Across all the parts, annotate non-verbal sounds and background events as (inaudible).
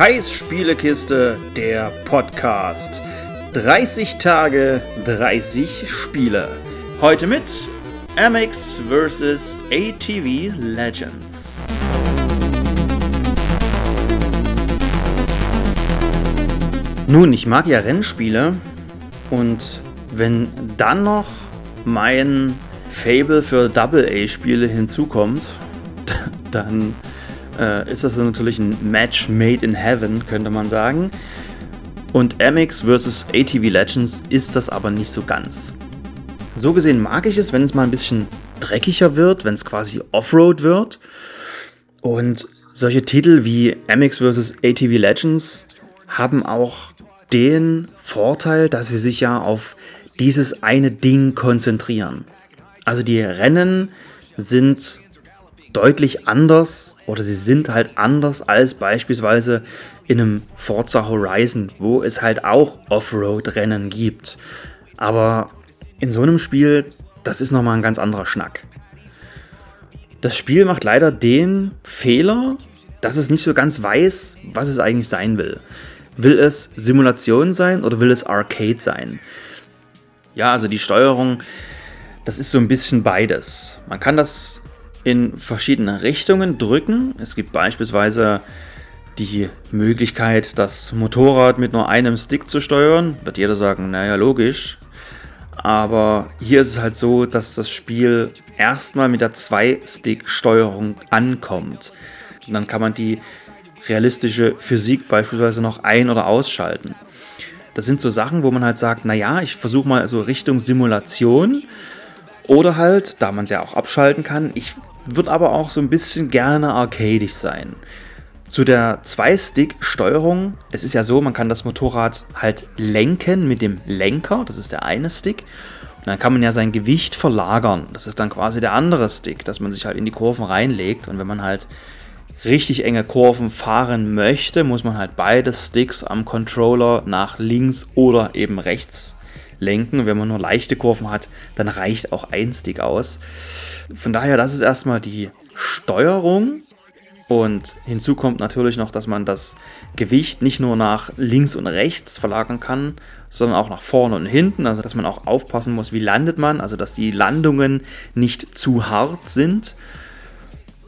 Kais Spielekiste, der Podcast. 30 Tage, 30 Spiele. Heute mit MX vs. ATV Legends. Nun, ich mag ja Rennspiele und wenn dann noch mein Fable für Double-A-Spiele hinzukommt, (laughs) dann äh, ist das natürlich ein Match made in heaven, könnte man sagen. Und MX vs. ATV Legends ist das aber nicht so ganz. So gesehen mag ich es, wenn es mal ein bisschen dreckiger wird, wenn es quasi Offroad wird. Und solche Titel wie MX vs. ATV Legends haben auch den Vorteil, dass sie sich ja auf dieses eine Ding konzentrieren. Also die Rennen sind deutlich anders oder sie sind halt anders als beispielsweise in einem Forza Horizon, wo es halt auch Offroad-Rennen gibt. Aber in so einem Spiel, das ist nochmal ein ganz anderer Schnack. Das Spiel macht leider den Fehler, dass es nicht so ganz weiß, was es eigentlich sein will. Will es Simulation sein oder will es Arcade sein? Ja, also die Steuerung, das ist so ein bisschen beides. Man kann das in verschiedene Richtungen drücken. Es gibt beispielsweise die Möglichkeit, das Motorrad mit nur einem Stick zu steuern. Wird jeder sagen, naja, logisch. Aber hier ist es halt so, dass das Spiel erstmal mit der Zwei-Stick-Steuerung ankommt. Und dann kann man die realistische Physik beispielsweise noch ein- oder ausschalten. Das sind so Sachen, wo man halt sagt, naja, ich versuche mal so Richtung Simulation. Oder halt, da man es ja auch abschalten kann, ich wird aber auch so ein bisschen gerne arcadisch sein. Zu der Zwei-Stick-Steuerung, es ist ja so, man kann das Motorrad halt lenken mit dem Lenker, das ist der eine Stick. Und dann kann man ja sein Gewicht verlagern, das ist dann quasi der andere Stick, dass man sich halt in die Kurven reinlegt. Und wenn man halt richtig enge Kurven fahren möchte, muss man halt beide Sticks am Controller nach links oder eben rechts lenken. Wenn man nur leichte Kurven hat, dann reicht auch ein Stick aus. Von daher, das ist erstmal die Steuerung. Und hinzu kommt natürlich noch, dass man das Gewicht nicht nur nach links und rechts verlagern kann, sondern auch nach vorne und hinten. Also dass man auch aufpassen muss, wie landet man. Also dass die Landungen nicht zu hart sind.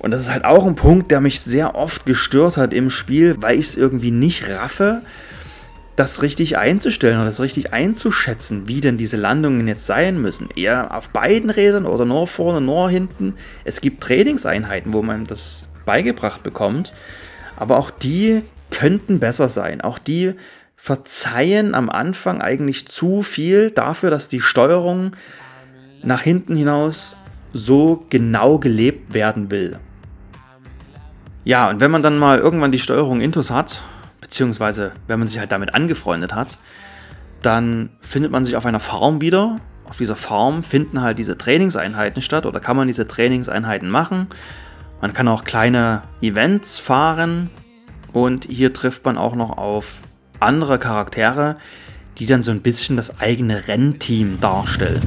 Und das ist halt auch ein Punkt, der mich sehr oft gestört hat im Spiel, weil ich es irgendwie nicht raffe, das richtig einzustellen oder das richtig einzuschätzen, wie denn diese Landungen jetzt sein müssen. Eher auf beiden Rädern oder nur vorne, nur hinten. Es gibt Trainingseinheiten, wo man das beigebracht bekommt, aber auch die könnten besser sein. Auch die verzeihen am Anfang eigentlich zu viel dafür, dass die Steuerung nach hinten hinaus so genau gelebt werden will. Ja, und wenn man dann mal irgendwann die Steuerung intus hat, beziehungsweise wenn man sich halt damit angefreundet hat, dann findet man sich auf einer Farm wieder. Auf dieser Farm finden halt diese Trainingseinheiten statt oder kann man diese Trainingseinheiten machen. Man kann auch kleine Events fahren und hier trifft man auch noch auf andere Charaktere, die dann so ein bisschen das eigene Rennteam darstellen.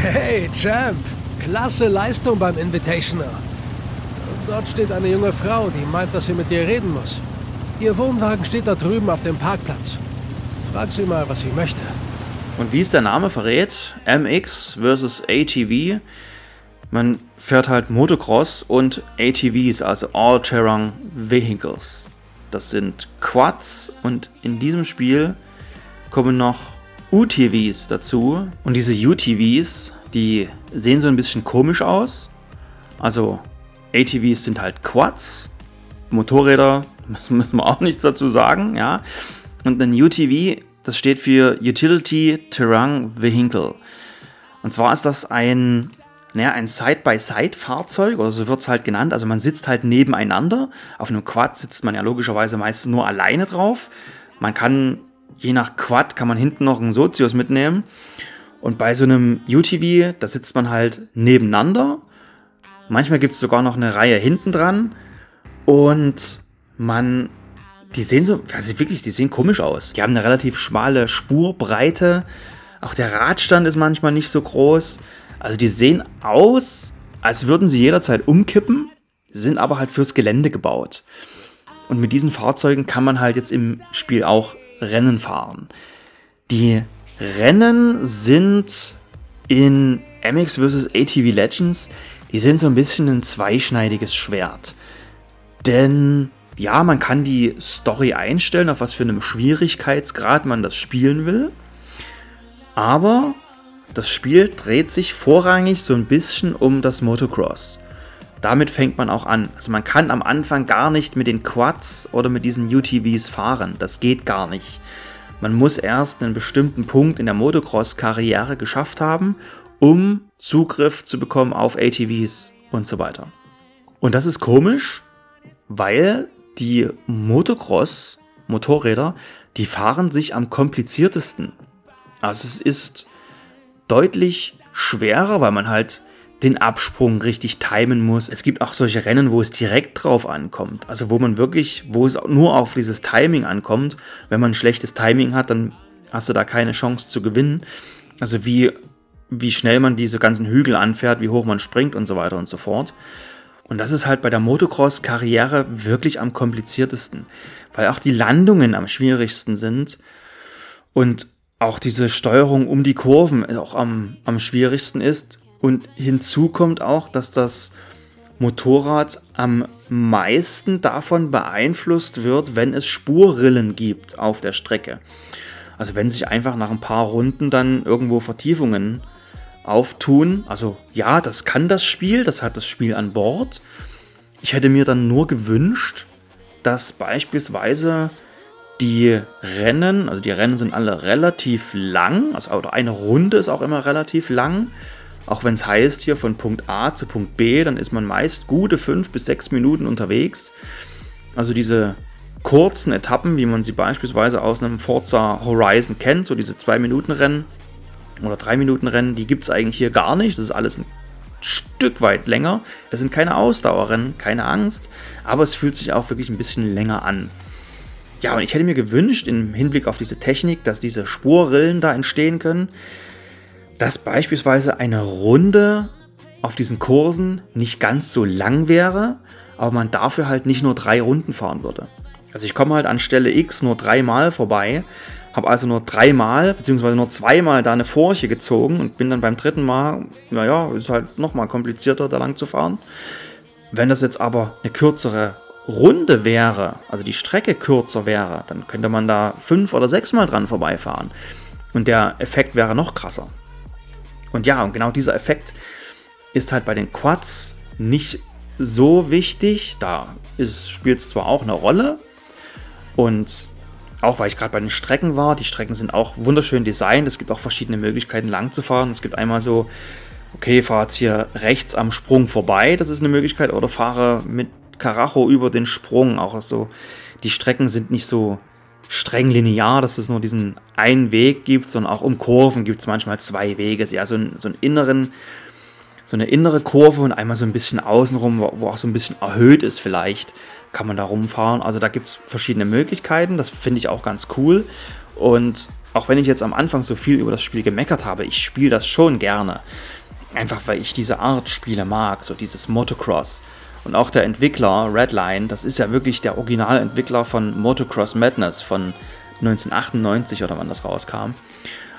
Hey, Champ! Klasse Leistung beim Invitational. Dort steht eine junge Frau, die meint, dass sie mit dir reden muss. Ihr Wohnwagen steht da drüben auf dem Parkplatz. Frag sie mal, was sie möchte. Und wie es der Name verrät, MX versus ATV, man fährt halt Motocross und ATVs, also All-Terrain Vehicles. Das sind Quads und in diesem Spiel kommen noch UTVs dazu. Und diese UTVs, die sehen so ein bisschen komisch aus. Also ATVs sind halt Quads, Motorräder, müssen wir auch nichts dazu sagen, ja. Und ein UTV, das steht für Utility Terrain Vehicle. Und zwar ist das ein, naja, ein Side-by-Side-Fahrzeug, oder so wird es halt genannt. Also man sitzt halt nebeneinander. Auf einem Quad sitzt man ja logischerweise meistens nur alleine drauf. Man kann, je nach Quad, kann man hinten noch einen Sozius mitnehmen. Und bei so einem UTV, da sitzt man halt nebeneinander. Manchmal gibt es sogar noch eine Reihe hinten dran. Und man, die sehen so, also wirklich, die sehen komisch aus. Die haben eine relativ schmale Spurbreite. Auch der Radstand ist manchmal nicht so groß. Also die sehen aus, als würden sie jederzeit umkippen, sind aber halt fürs Gelände gebaut. Und mit diesen Fahrzeugen kann man halt jetzt im Spiel auch Rennen fahren. Die Rennen sind in MX vs. ATV Legends, die sind so ein bisschen ein zweischneidiges Schwert. Denn ja, man kann die Story einstellen, auf was für einem Schwierigkeitsgrad man das spielen will. Aber das Spiel dreht sich vorrangig so ein bisschen um das Motocross. Damit fängt man auch an. Also man kann am Anfang gar nicht mit den Quads oder mit diesen UTVs fahren. Das geht gar nicht. Man muss erst einen bestimmten Punkt in der Motocross-Karriere geschafft haben, um Zugriff zu bekommen auf ATVs und so weiter. Und das ist komisch, weil die Motocross-Motorräder, die fahren sich am kompliziertesten. Also es ist deutlich schwerer, weil man halt den Absprung richtig timen muss. Es gibt auch solche Rennen, wo es direkt drauf ankommt. Also wo man wirklich, wo es nur auf dieses Timing ankommt. Wenn man ein schlechtes Timing hat, dann hast du da keine Chance zu gewinnen. Also wie, wie schnell man diese ganzen Hügel anfährt, wie hoch man springt und so weiter und so fort. Und das ist halt bei der Motocross-Karriere wirklich am kompliziertesten, weil auch die Landungen am schwierigsten sind und auch diese Steuerung um die Kurven auch am, am schwierigsten ist. Und hinzu kommt auch, dass das Motorrad am meisten davon beeinflusst wird, wenn es Spurrillen gibt auf der Strecke. Also wenn sich einfach nach ein paar Runden dann irgendwo Vertiefungen auftun. Also ja, das kann das Spiel, das hat das Spiel an Bord. Ich hätte mir dann nur gewünscht, dass beispielsweise die Rennen, also die Rennen sind alle relativ lang, also oder eine Runde ist auch immer relativ lang. Auch wenn es heißt, hier von Punkt A zu Punkt B, dann ist man meist gute fünf bis sechs Minuten unterwegs. Also diese kurzen Etappen, wie man sie beispielsweise aus einem Forza Horizon kennt, so diese zwei Minuten Rennen, oder 3 Minuten Rennen, die gibt es eigentlich hier gar nicht. Das ist alles ein Stück weit länger. Es sind keine Ausdauerrennen, keine Angst, aber es fühlt sich auch wirklich ein bisschen länger an. Ja, und ich hätte mir gewünscht, im Hinblick auf diese Technik, dass diese Spurrillen da entstehen können, dass beispielsweise eine Runde auf diesen Kursen nicht ganz so lang wäre, aber man dafür halt nicht nur drei Runden fahren würde. Also ich komme halt an Stelle X nur dreimal vorbei, habe also nur dreimal, beziehungsweise nur zweimal da eine Furche gezogen und bin dann beim dritten Mal, naja, ist halt nochmal komplizierter, da lang zu fahren. Wenn das jetzt aber eine kürzere Runde wäre, also die Strecke kürzer wäre, dann könnte man da fünf oder sechs Mal dran vorbeifahren. Und der Effekt wäre noch krasser. Und ja, und genau dieser Effekt ist halt bei den Quads nicht so wichtig. Da spielt es zwar auch eine Rolle. Und auch weil ich gerade bei den Strecken war. Die Strecken sind auch wunderschön designt. Es gibt auch verschiedene Möglichkeiten, lang zu fahren. Es gibt einmal so, okay, fahre jetzt hier rechts am Sprung vorbei, das ist eine Möglichkeit, oder fahre mit Karacho über den Sprung. Auch so, die Strecken sind nicht so streng linear, dass es nur diesen einen Weg gibt, sondern auch um Kurven gibt es manchmal zwei Wege. Ja, so, ein, so einen inneren, so eine innere Kurve und einmal so ein bisschen außenrum, wo auch so ein bisschen erhöht ist vielleicht kann man da rumfahren. Also da gibt es verschiedene Möglichkeiten. Das finde ich auch ganz cool. Und auch wenn ich jetzt am Anfang so viel über das Spiel gemeckert habe, ich spiele das schon gerne. Einfach weil ich diese Art Spiele mag, so dieses Motocross. Und auch der Entwickler Redline, das ist ja wirklich der Originalentwickler von Motocross Madness von 1998 oder wann das rauskam.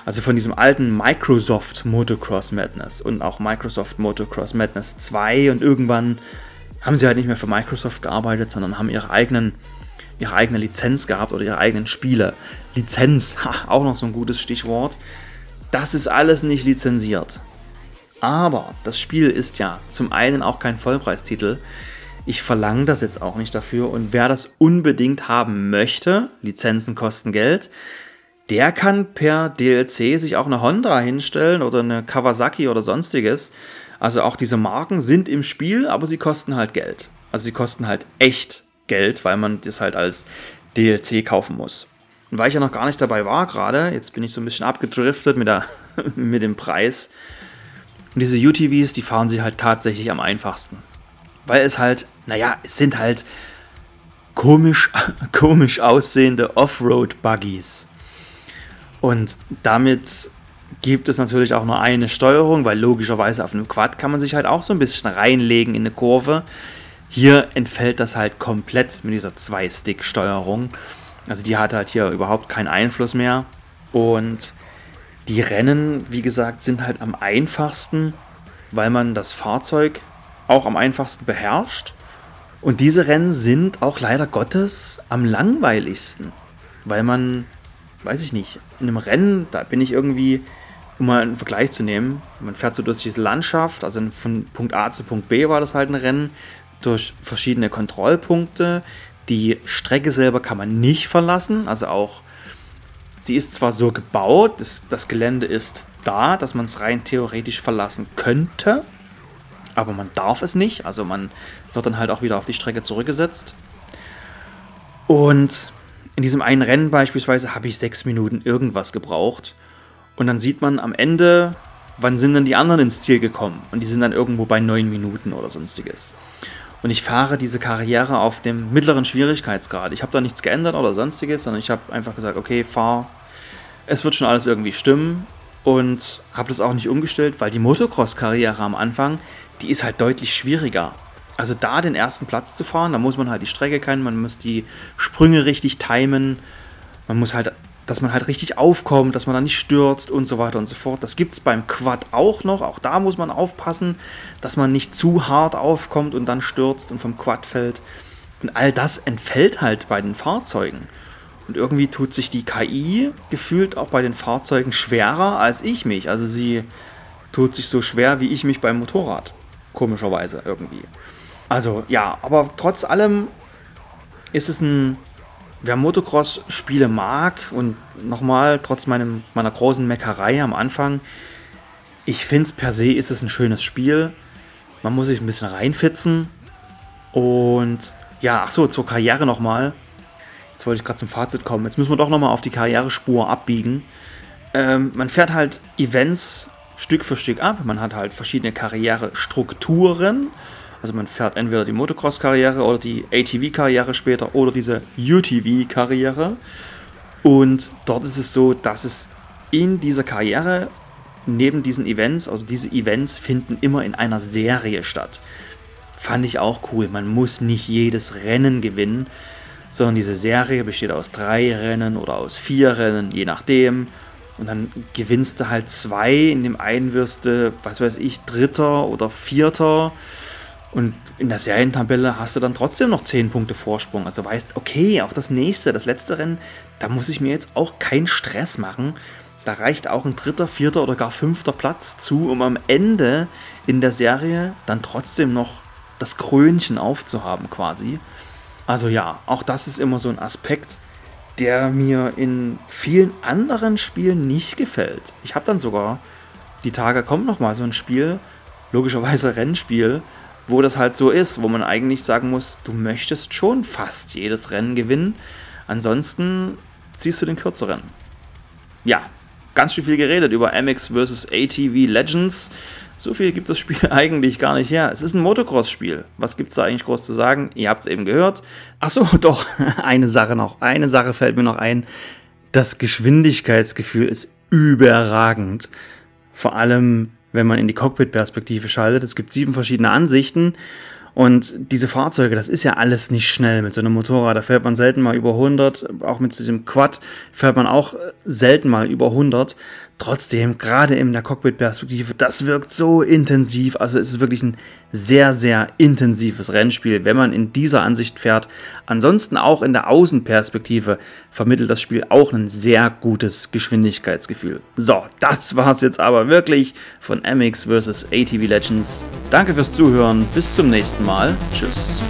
Also von diesem alten Microsoft Motocross Madness und auch Microsoft Motocross Madness 2 und irgendwann haben sie halt nicht mehr für Microsoft gearbeitet, sondern haben ihre eigenen ihre eigene Lizenz gehabt oder ihre eigenen Spiele. Lizenz, (laughs) auch noch so ein gutes Stichwort. Das ist alles nicht lizenziert. Aber das Spiel ist ja zum einen auch kein Vollpreistitel. Ich verlange das jetzt auch nicht dafür. Und wer das unbedingt haben möchte, Lizenzen kosten Geld, der kann per DLC sich auch eine Honda hinstellen oder eine Kawasaki oder sonstiges also auch diese Marken sind im Spiel, aber sie kosten halt Geld. Also sie kosten halt echt Geld, weil man das halt als DLC kaufen muss. Und weil ich ja noch gar nicht dabei war gerade, jetzt bin ich so ein bisschen abgedriftet mit, der, (laughs) mit dem Preis. Und diese UTVs, die fahren sie halt tatsächlich am einfachsten. Weil es halt, naja, es sind halt komisch, (laughs) komisch aussehende Offroad-Buggies. Und damit gibt es natürlich auch nur eine Steuerung, weil logischerweise auf einem Quad kann man sich halt auch so ein bisschen reinlegen in eine Kurve. Hier entfällt das halt komplett mit dieser Zwei-Stick-Steuerung. Also die hat halt hier überhaupt keinen Einfluss mehr. Und die Rennen, wie gesagt, sind halt am einfachsten, weil man das Fahrzeug auch am einfachsten beherrscht. Und diese Rennen sind auch leider Gottes am langweiligsten, weil man, weiß ich nicht, in einem Rennen, da bin ich irgendwie, um mal einen Vergleich zu nehmen, man fährt so durch diese Landschaft, also von Punkt A zu Punkt B war das halt ein Rennen, durch verschiedene Kontrollpunkte. Die Strecke selber kann man nicht verlassen, also auch sie ist zwar so gebaut, das, das Gelände ist da, dass man es rein theoretisch verlassen könnte, aber man darf es nicht. Also man wird dann halt auch wieder auf die Strecke zurückgesetzt. Und in diesem einen Rennen beispielsweise habe ich sechs Minuten irgendwas gebraucht. Und dann sieht man am Ende, wann sind denn die anderen ins Ziel gekommen. Und die sind dann irgendwo bei neun Minuten oder sonstiges. Und ich fahre diese Karriere auf dem mittleren Schwierigkeitsgrad. Ich habe da nichts geändert oder sonstiges, sondern ich habe einfach gesagt, okay, fahr. Es wird schon alles irgendwie stimmen. Und habe das auch nicht umgestellt, weil die Motocross-Karriere am Anfang, die ist halt deutlich schwieriger. Also da den ersten Platz zu fahren, da muss man halt die Strecke kennen, man muss die Sprünge richtig timen, man muss halt, dass man halt richtig aufkommt, dass man da nicht stürzt und so weiter und so fort. Das gibt es beim Quad auch noch, auch da muss man aufpassen, dass man nicht zu hart aufkommt und dann stürzt und vom Quad fällt. Und all das entfällt halt bei den Fahrzeugen. Und irgendwie tut sich die KI gefühlt auch bei den Fahrzeugen schwerer als ich mich. Also sie tut sich so schwer wie ich mich beim Motorrad komischerweise irgendwie. Also ja, aber trotz allem ist es ein, wer Motocross-Spiele mag und nochmal, trotz meinem, meiner großen Meckerei am Anfang, ich finde es per se ist es ein schönes Spiel. Man muss sich ein bisschen reinfitzen. Und ja, ach so, zur Karriere nochmal. Jetzt wollte ich gerade zum Fazit kommen. Jetzt müssen wir doch nochmal auf die Karrierespur abbiegen. Ähm, man fährt halt Events Stück für Stück ab. Man hat halt verschiedene Karrierestrukturen. Also man fährt entweder die Motocross-Karriere oder die ATV-Karriere später oder diese UTV-Karriere. Und dort ist es so, dass es in dieser Karriere neben diesen Events, also diese Events finden immer in einer Serie statt. Fand ich auch cool. Man muss nicht jedes Rennen gewinnen, sondern diese Serie besteht aus drei Rennen oder aus vier Rennen, je nachdem. Und dann gewinnst du halt zwei, in dem einen wirst du, was weiß ich, Dritter oder Vierter. Und in der Serientabelle hast du dann trotzdem noch 10 Punkte Vorsprung. Also weißt, okay, auch das nächste, das letzte Rennen, da muss ich mir jetzt auch keinen Stress machen. Da reicht auch ein dritter, vierter oder gar fünfter Platz zu, um am Ende in der Serie dann trotzdem noch das Krönchen aufzuhaben quasi. Also ja, auch das ist immer so ein Aspekt, der mir in vielen anderen Spielen nicht gefällt. Ich habe dann sogar, die Tage kommt noch mal so ein Spiel, logischerweise Rennspiel, wo das halt so ist, wo man eigentlich sagen muss, du möchtest schon fast jedes Rennen gewinnen, ansonsten ziehst du den kürzeren. Ja, ganz schön viel geredet über MX vs. ATV Legends. So viel gibt das Spiel (laughs) eigentlich gar nicht her. Es ist ein Motocross-Spiel. Was gibt es da eigentlich groß zu sagen? Ihr habt es eben gehört. Achso, (laughs) doch, (laughs) eine Sache noch. Eine Sache fällt mir noch ein. Das Geschwindigkeitsgefühl ist überragend. Vor allem, wenn man in die Cockpit-Perspektive schaltet. Es gibt sieben verschiedene Ansichten. Und diese Fahrzeuge, das ist ja alles nicht schnell mit so einem Motorrad. Da fährt man selten mal über 100. Auch mit diesem Quad fährt man auch selten mal über 100. Trotzdem, gerade in der Cockpit-Perspektive, das wirkt so intensiv. Also es ist wirklich ein sehr, sehr intensives Rennspiel, wenn man in dieser Ansicht fährt. Ansonsten auch in der Außenperspektive vermittelt das Spiel auch ein sehr gutes Geschwindigkeitsgefühl. So, das war's jetzt aber wirklich von MX vs. ATV Legends. Danke fürs Zuhören, bis zum nächsten Mal. Tschüss.